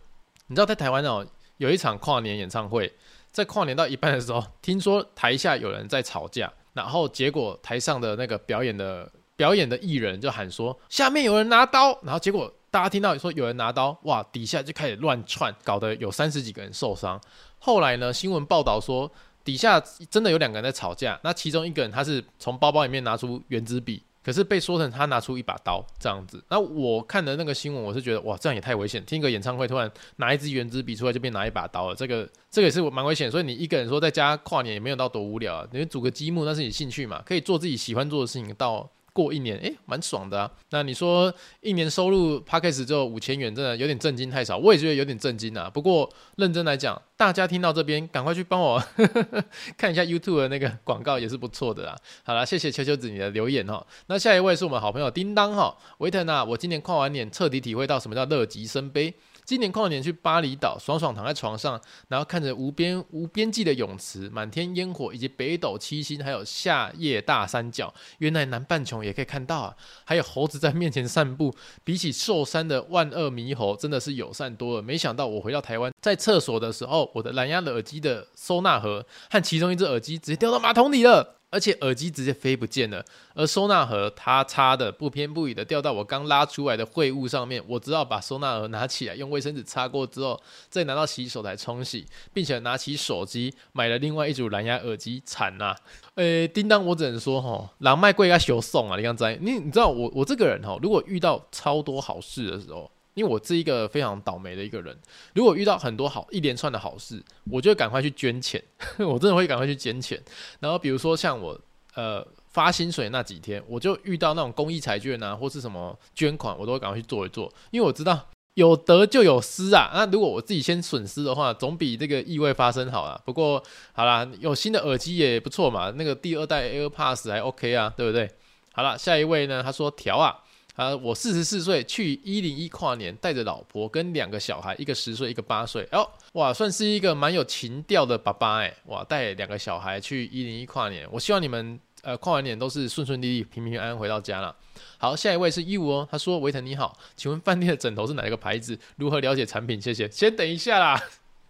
你知道在台湾哦，有一场跨年演唱会，在跨年到一半的时候，听说台下有人在吵架，然后结果台上的那个表演的表演的艺人就喊说下面有人拿刀，然后结果大家听到说有人拿刀，哇，底下就开始乱窜，搞得有三十几个人受伤。后来呢，新闻报道说。底下真的有两个人在吵架，那其中一个人他是从包包里面拿出圆珠笔，可是被说成他拿出一把刀这样子。那我看的那个新闻，我是觉得哇，这样也太危险。听个演唱会突然拿一支原子笔出来就变拿一把刀了，这个这个也是蛮危险。所以你一个人说在家跨年也没有到多无聊啊，你组个积木那是你兴趣嘛，可以做自己喜欢做的事情到。过一年，诶，蛮爽的啊。那你说一年收入 Podcast 只有五千元，真的有点震惊，太少。我也觉得有点震惊啊。不过认真来讲，大家听到这边，赶快去帮我 看一下 YouTube 的那个广告，也是不错的啦。好啦，谢谢秋秋子你的留言哈。那下一位是我们好朋友叮当哈，维腾啊，我今年跨完年，彻底体会到什么叫乐极生悲。今年跨年去巴厘岛，爽爽躺在床上，然后看着无边无边际的泳池、满天烟火，以及北斗七星，还有夏夜大三角。原来南半球也可以看到啊！还有猴子在面前散步，比起寿山的万恶猕猴，真的是友善多了。没想到我回到台湾，在厕所的时候，我的蓝牙耳机的收纳盒和其中一只耳机直接掉到马桶里了。而且耳机直接飞不见了，而收纳盒它插的不偏不倚的掉到我刚拉出来的秽物上面，我只好把收纳盒拿起来，用卫生纸擦过之后，再拿到洗手台冲洗，并且拿起手机买了另外一组蓝牙耳机，惨呐！诶，叮当，我只能说吼，狼卖贵要求送啊！你刚才你你知道我我这个人哈，如果遇到超多好事的时候。因为我是一个非常倒霉的一个人，如果遇到很多好一连串的好事，我就赶快去捐钱，我真的会赶快去捐钱。然后比如说像我呃发薪水那几天，我就遇到那种公益彩券啊，或是什么捐款，我都会赶快去做一做，因为我知道有得就有失啊。那如果我自己先损失的话，总比这个意外发生好啦。不过好啦，有新的耳机也不错嘛，那个第二代 AirPods 还 OK 啊，对不对？好了，下一位呢，他说调啊。啊，我四十四岁去一零一跨年，带着老婆跟两个小孩，一个十岁，一个八岁。哦，哇，算是一个蛮有情调的爸爸哎。哇，带两个小孩去一零一跨年，我希望你们呃跨完年都是顺顺利利、平平安安回到家了。好，下一位是 You 哦，他说维腾你好，请问饭店的枕头是哪一个牌子？如何了解产品？谢谢。先等一下啦，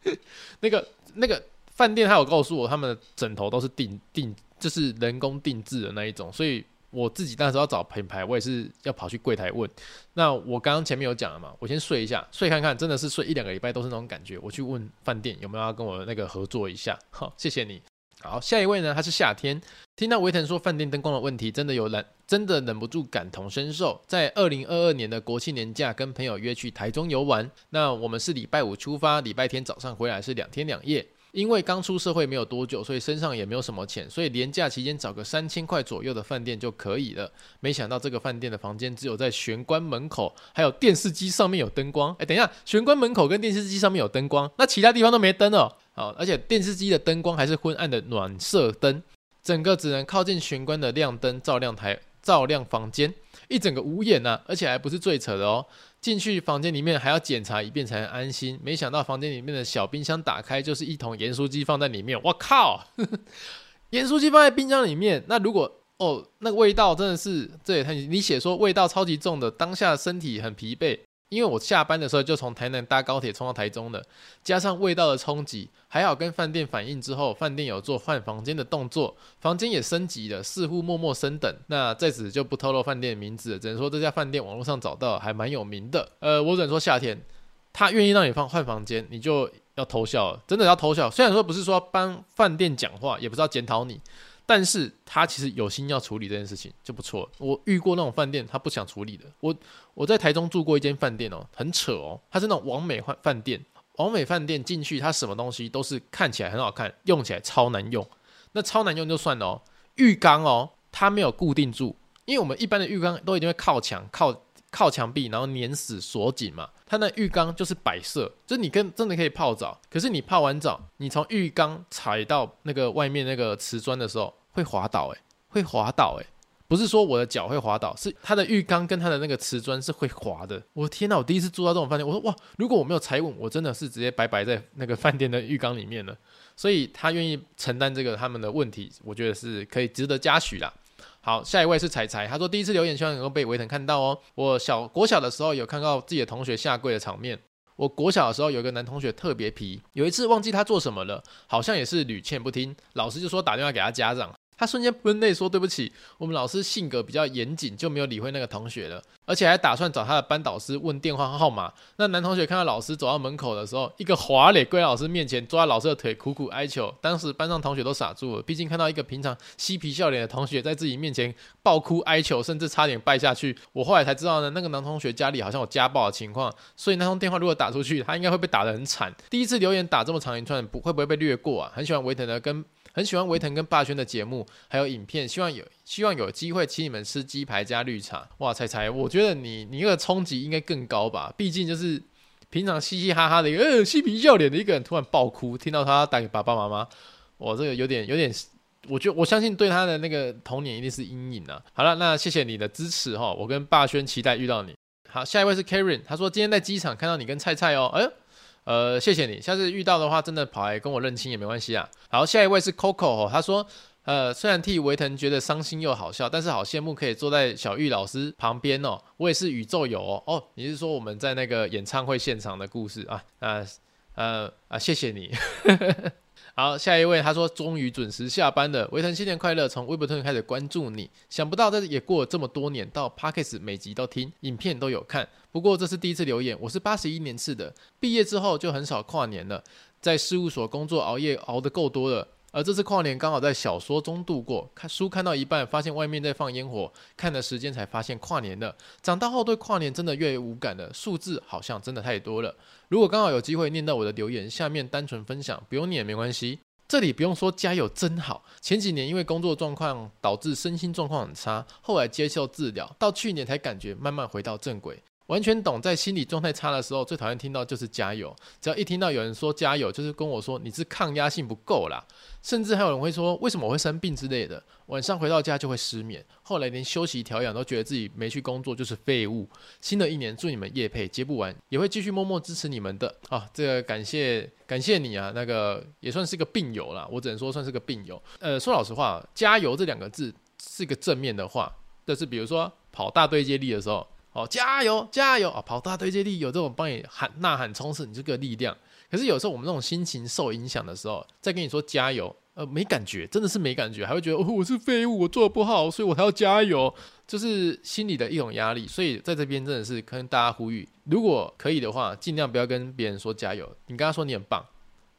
那个那个饭店他有告诉我，他们的枕头都是定定，就是人工定制的那一种，所以。我自己那时候要找品牌，我也是要跑去柜台问。那我刚刚前面有讲了嘛，我先睡一下，睡看看，真的是睡一两个礼拜都是那种感觉。我去问饭店有没有要跟我那个合作一下，好，谢谢你。好，下一位呢，他是夏天，听到维腾说饭店灯光的问题，真的有忍，真的忍不住感同身受。在二零二二年的国庆年假，跟朋友约去台中游玩，那我们是礼拜五出发，礼拜天早上回来是两天两夜。因为刚出社会没有多久，所以身上也没有什么钱，所以连假期间找个三千块左右的饭店就可以了。没想到这个饭店的房间只有在玄关门口，还有电视机上面有灯光。哎，等一下，玄关门口跟电视机上面有灯光，那其他地方都没灯哦。好，而且电视机的灯光还是昏暗的暖色灯，整个只能靠近玄关的亮灯照亮台，照亮房间，一整个无眼呐，而且还不是最扯的哦。进去房间里面还要检查一遍才能安心。没想到房间里面的小冰箱打开就是一桶盐酥鸡放在里面，我靠！盐酥鸡放在冰箱里面，那如果哦，那个味道真的是，这也太你写说味道超级重的，当下身体很疲惫。因为我下班的时候就从台南搭高铁冲到台中的，加上味道的冲击，还好跟饭店反映之后，饭店有做换房间的动作，房间也升级了，似乎默默升等。那在此就不透露饭店名字，只能说这家饭店网络上找到还蛮有名的。呃，我只能说夏天他愿意让你放换房间，你就要偷笑了，真的要偷笑。虽然说不是说帮饭店讲话，也不是要检讨你。但是他其实有心要处理这件事情就不错。我遇过那种饭店，他不想处理的。我我在台中住过一间饭店哦，很扯哦，它是那种网美饭饭店。网美饭店进去，它什么东西都是看起来很好看，用起来超难用。那超难用就算了哦，浴缸哦，它没有固定住，因为我们一般的浴缸都一定会靠墙、靠靠墙壁，然后粘死锁紧嘛。它那浴缸就是摆设，就是你跟真的可以泡澡，可是你泡完澡，你从浴缸踩到那个外面那个瓷砖的时候。会滑倒诶、会滑倒诶、不是说我的脚会滑倒，是它的浴缸跟它的那个瓷砖是会滑的。我天哪，我第一次住到这种饭店，我说哇，如果我没有踩稳，我真的是直接白白在那个饭店的浴缸里面了。所以他愿意承担这个他们的问题，我觉得是可以值得嘉许啦。好，下一位是彩彩，他说第一次留言希望能够被维腾看到哦。我小国小的时候有看到自己的同学下跪的场面。我国小的时候有一个男同学特别皮，有一次忘记他做什么了，好像也是屡劝不听，老师就说打电话给他家长。他瞬间喷泪说：“对不起，我们老师性格比较严谨，就没有理会那个同学了，而且还打算找他的班导师问电话号码。”那男同学看到老师走到门口的时候，一个滑脸跪老师面前，抓老师的腿，苦苦哀求。当时班上同学都傻住了，毕竟看到一个平常嬉皮笑脸的同学在自己面前爆哭哀求，甚至差点败下去。我后来才知道呢，那个男同学家里好像有家暴的情况，所以那通电话如果打出去，他应该会被打得很惨。第一次留言打这么长一串，不会不会被略过啊？很喜欢维腾的跟。很喜欢维腾跟霸轩的节目，还有影片，希望有希望有机会请你们吃鸡排加绿茶。哇，彩彩，我觉得你你那个冲击应该更高吧？毕竟就是平常嘻嘻哈哈的一个呃嬉皮笑脸的一个人，突然爆哭，听到他打给爸爸妈妈，我这个有点有点，我觉得我相信对他的那个童年一定是阴影啊。好了，那谢谢你的支持哈，我跟霸轩期待遇到你。好，下一位是 Karen，他说今天在机场看到你跟菜菜哦，哎。呃，谢谢你，下次遇到的话，真的跑来跟我认亲也没关系啊。好，下一位是 Coco 哦，他说，呃，虽然替维腾觉得伤心又好笑，但是好羡慕可以坐在小玉老师旁边哦。我也是宇宙友哦。哦，你是说我们在那个演唱会现场的故事啊？呃呃啊，谢谢你。好，下一位他说终于准时下班了，维腾新年快乐！从微博推开始关注你，想不到这也过了这么多年，到 Pockets 每集都听，影片都有看。不过这是第一次留言，我是八十一年次的，毕业之后就很少跨年了，在事务所工作熬夜熬得够多了。而这次跨年刚好在小说中度过，看书看到一半，发现外面在放烟火，看的时间才发现跨年了。长大后对跨年真的越来越无感了，数字好像真的太多了。如果刚好有机会念到我的留言，下面单纯分享，不用念也没关系。这里不用说加油真好。前几年因为工作状况导致身心状况很差，后来接受治疗，到去年才感觉慢慢回到正轨。完全懂，在心理状态差的时候，最讨厌听到就是加油。只要一听到有人说加油，就是跟我说你是抗压性不够啦。甚至还有人会说为什么我会生病之类的。晚上回到家就会失眠，后来连休息调养都觉得自己没去工作就是废物。新的一年祝你们夜配接不完，也会继续默默支持你们的啊。这个感谢感谢你啊，那个也算是个病友啦，我只能说算是个病友。呃，说老实话，加油这两个字是个正面的话，就是比如说跑大队接力的时候。加油，加油啊！跑大队接力有这种帮你喊呐喊冲刺，你这个力量。可是有时候我们这种心情受影响的时候，再跟你说加油，呃，没感觉，真的是没感觉，还会觉得哦，我是废物，我做的不好，所以我还要加油，就是心里的一种压力。所以在这边真的是跟大家呼吁，如果可以的话，尽量不要跟别人说加油，你跟他说你很棒，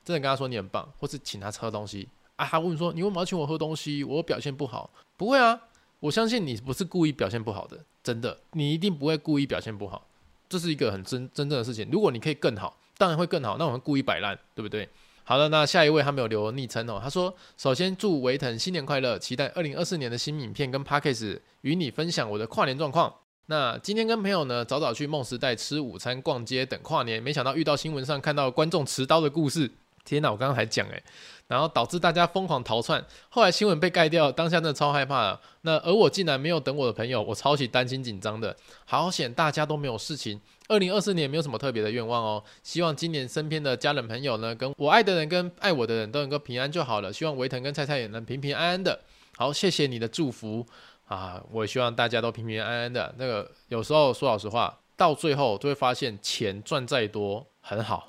真的跟他说你很棒，或是请他喝东西啊。他问说你为什么要请我喝东西？我表现不好？不会啊，我相信你不是故意表现不好的，真的，你一定不会故意表现不好，这是一个很真真正的事情。如果你可以更好，当然会更好，那我们故意摆烂，对不对？好的，那下一位他没有留昵称哦。他说：“首先祝维腾新年快乐，期待二零二四年的新影片跟 Podcast 与你分享我的跨年状况。那今天跟朋友呢早早去梦时代吃午餐、逛街等跨年，没想到遇到新闻上看到观众持刀的故事。天哪，我刚刚还讲诶。然后导致大家疯狂逃窜，后来新闻被盖掉，当下真的超害怕。那而我竟然没有等我的朋友，我超级担心紧张的。好险大家都没有事情。二零二四年没有什么特别的愿望哦，希望今年身边的家人朋友呢，跟我爱的人跟爱我的人都能够平安就好了。希望维腾跟菜菜也能平平安安的。好，谢谢你的祝福啊！我希望大家都平平安安的。那个有时候说老实话，到最后都会发现钱赚再多很好。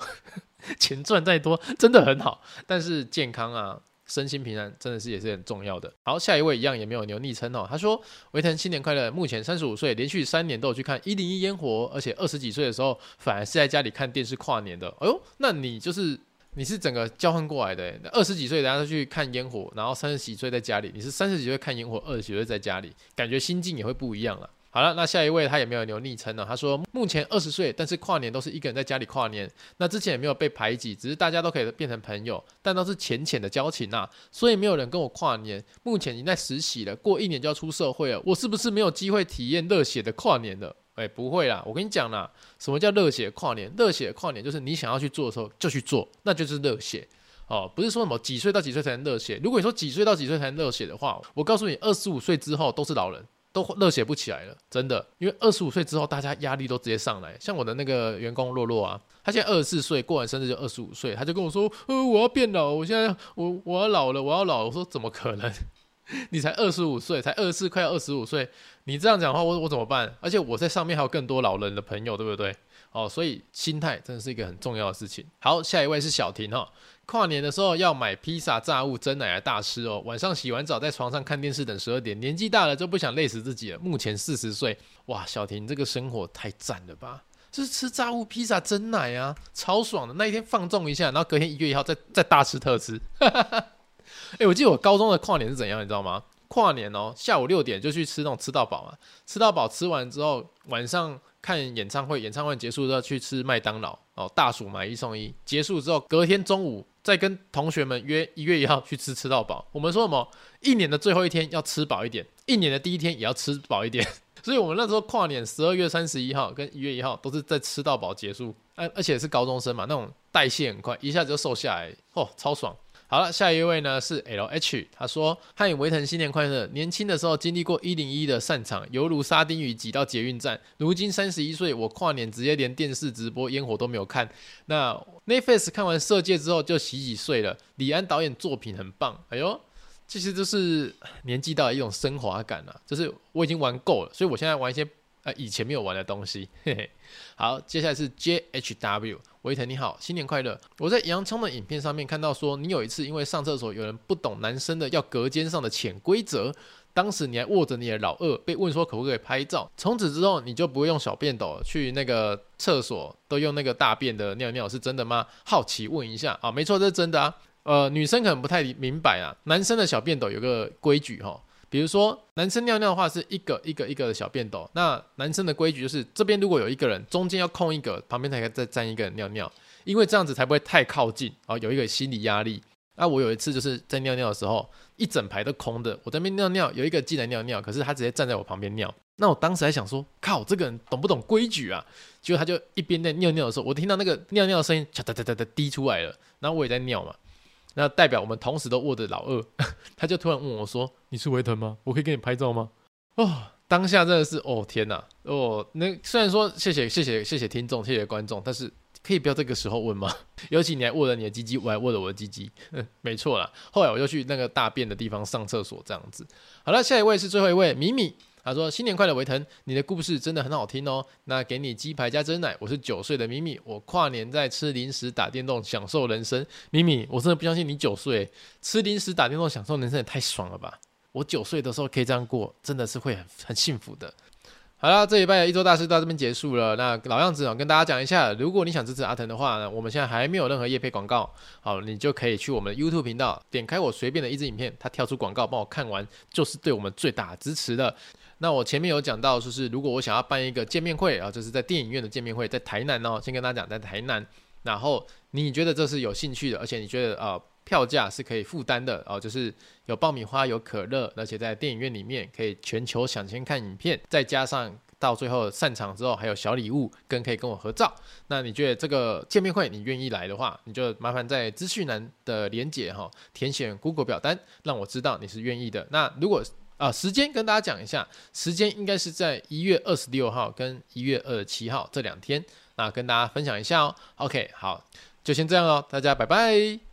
钱赚再多真的很好，但是健康啊、身心平安真的是也是很重要的。好，下一位一样也没有留昵称哦。他说：“维腾新年快乐，目前三十五岁，连续三年都有去看一零一烟火，而且二十几岁的时候反而是在家里看电视跨年的。哎呦，那你就是你是整个交换过来的。二十几岁大家都去看烟火，然后三十几岁在家里，你是三十几岁看烟火，二十几岁在家里，感觉心境也会不一样了。”好了，那下一位他也没有留昵称呢。他说目前二十岁，但是跨年都是一个人在家里跨年。那之前也没有被排挤，只是大家都可以变成朋友，但都是浅浅的交情呐，所以没有人跟我跨年。目前已经在实习了，过一年就要出社会了，我是不是没有机会体验热血的跨年了？哎，不会啦，我跟你讲啦，什么叫热血跨年？热血跨年就是你想要去做的时候就去做，那就是热血哦，不是说什么几岁到几岁才能热血。如果你说几岁到几岁才能热血的话，我告诉你，二十五岁之后都是老人。都热血不起来了，真的，因为二十五岁之后，大家压力都直接上来。像我的那个员工洛洛啊，他现在二十四岁，过完生日就二十五岁，他就跟我说：“呃，我要变老，我现在我我要老了，我要老。”我说：“怎么可能？你才二十五岁，才二十四，快要二十五岁，你这样讲话，我我怎么办？而且我在上面还有更多老人的朋友，对不对？哦，所以心态真的是一个很重要的事情。好，下一位是小婷哈。跨年的时候要买披萨、炸物、蒸奶来大吃哦。晚上洗完澡在床上看电视等十二点。年纪大了就不想累死自己了。目前四十岁，哇，小婷这个生活太赞了吧！就是吃炸物、披萨、蒸奶啊，超爽的。那一天放纵一下，然后隔天一月一号再再大吃特吃。哎、欸，我记得我高中的跨年是怎样，你知道吗？跨年哦，下午六点就去吃那种吃到饱嘛。吃到饱吃完之后，晚上看演唱会，演唱会结束之后去吃麦当劳哦，大薯买一送一。结束之后，隔天中午。再跟同学们约一月一号去吃吃到饱。我们说什么？一年的最后一天要吃饱一点，一年的第一天也要吃饱一点。所以，我们那时候跨年十二月三十一号跟一月一号都是在吃到饱结束。而而且是高中生嘛，那种代谢很快，一下子就瘦下来，哦，超爽。好了，下一位呢是 L H，他说：“嗨，维腾新年快乐！年轻的时候经历过一零一的散场，犹如沙丁鱼挤到捷运站。如今三十一岁，我跨年直接连电视直播烟火都没有看。那 Netflix 看完《色戒》之后就洗洗睡了。李安导演作品很棒，哎呦，其实就是年纪到了一种升华感了，就是我已经玩够了，所以我现在玩一些。”呃，以前没有玩的东西，嘿嘿。好，接下来是 JHW，维腾你好，新年快乐。我在洋葱的影片上面看到说，你有一次因为上厕所有人不懂男生的要隔间上的潜规则，当时你还握着你的老二，被问说可不可以拍照。从此之后你就不会用小便斗去那个厕所，都用那个大便的尿尿，是真的吗？好奇问一下啊，没错，这是真的啊。呃，女生可能不太明白啊，男生的小便斗有个规矩哈。比如说，男生尿尿的话是一个一个一个的小便斗。那男生的规矩就是，这边如果有一个人，中间要空一个，旁边才可以再站一个人尿尿，因为这样子才不会太靠近啊，有一个心理压力。那我有一次就是在尿尿的时候，一整排都空的，我在那边尿尿，有一个进来尿尿，可是他直接站在我旁边尿。那我当时还想说，靠，这个人懂不懂规矩啊？结果他就一边在尿尿的时候，我听到那个尿尿的声音，哒哒哒哒哒滴出来了，然后我也在尿嘛。那代表我们同时都握着老二，他就突然问我说：“你是维腾吗？我可以给你拍照吗？”哦，当下真的是哦天哪哦！那虽然说谢谢谢谢谢谢听众谢谢观众，但是可以不要这个时候问吗？尤其你还握着你的鸡鸡，我还握着我的鸡鸡，嗯，没错啦。后来我就去那个大便的地方上厕所这样子。好了，下一位是最后一位米米，他说：“新年快乐，维腾，你的故事真的很好听哦。那给你鸡排加珍奶。我是九岁的咪咪，我跨年在吃零食打电动，享受人生。咪咪，我真的不相信你九岁吃零食打电动享受人生也太爽了吧！我九岁的时候可以这样过，真的是会很很幸福的。”好了，这礼拜的一周大事到这边结束了。那老样子啊，跟大家讲一下，如果你想支持阿腾的话呢，我们现在还没有任何夜配广告，好，你就可以去我们的 YouTube 频道，点开我随便的一支影片，它跳出广告，帮我看完，就是对我们最大支持的。那我前面有讲到，就是如果我想要办一个见面会啊，就是在电影院的见面会，在台南哦，先跟大家讲，在台南，然后你觉得这是有兴趣的，而且你觉得啊。票价是可以负担的哦，就是有爆米花、有可乐，而且在电影院里面可以全球抢先看影片，再加上到最后散场之后还有小礼物跟可以跟我合照。那你觉得这个见面会你愿意来的话，你就麻烦在资讯栏的连结哈填写 Google 表单，让我知道你是愿意的。那如果啊时间跟大家讲一下，时间应该是在一月二十六号跟一月二十七号这两天，那跟大家分享一下哦。OK，好，就先这样哦，大家拜拜。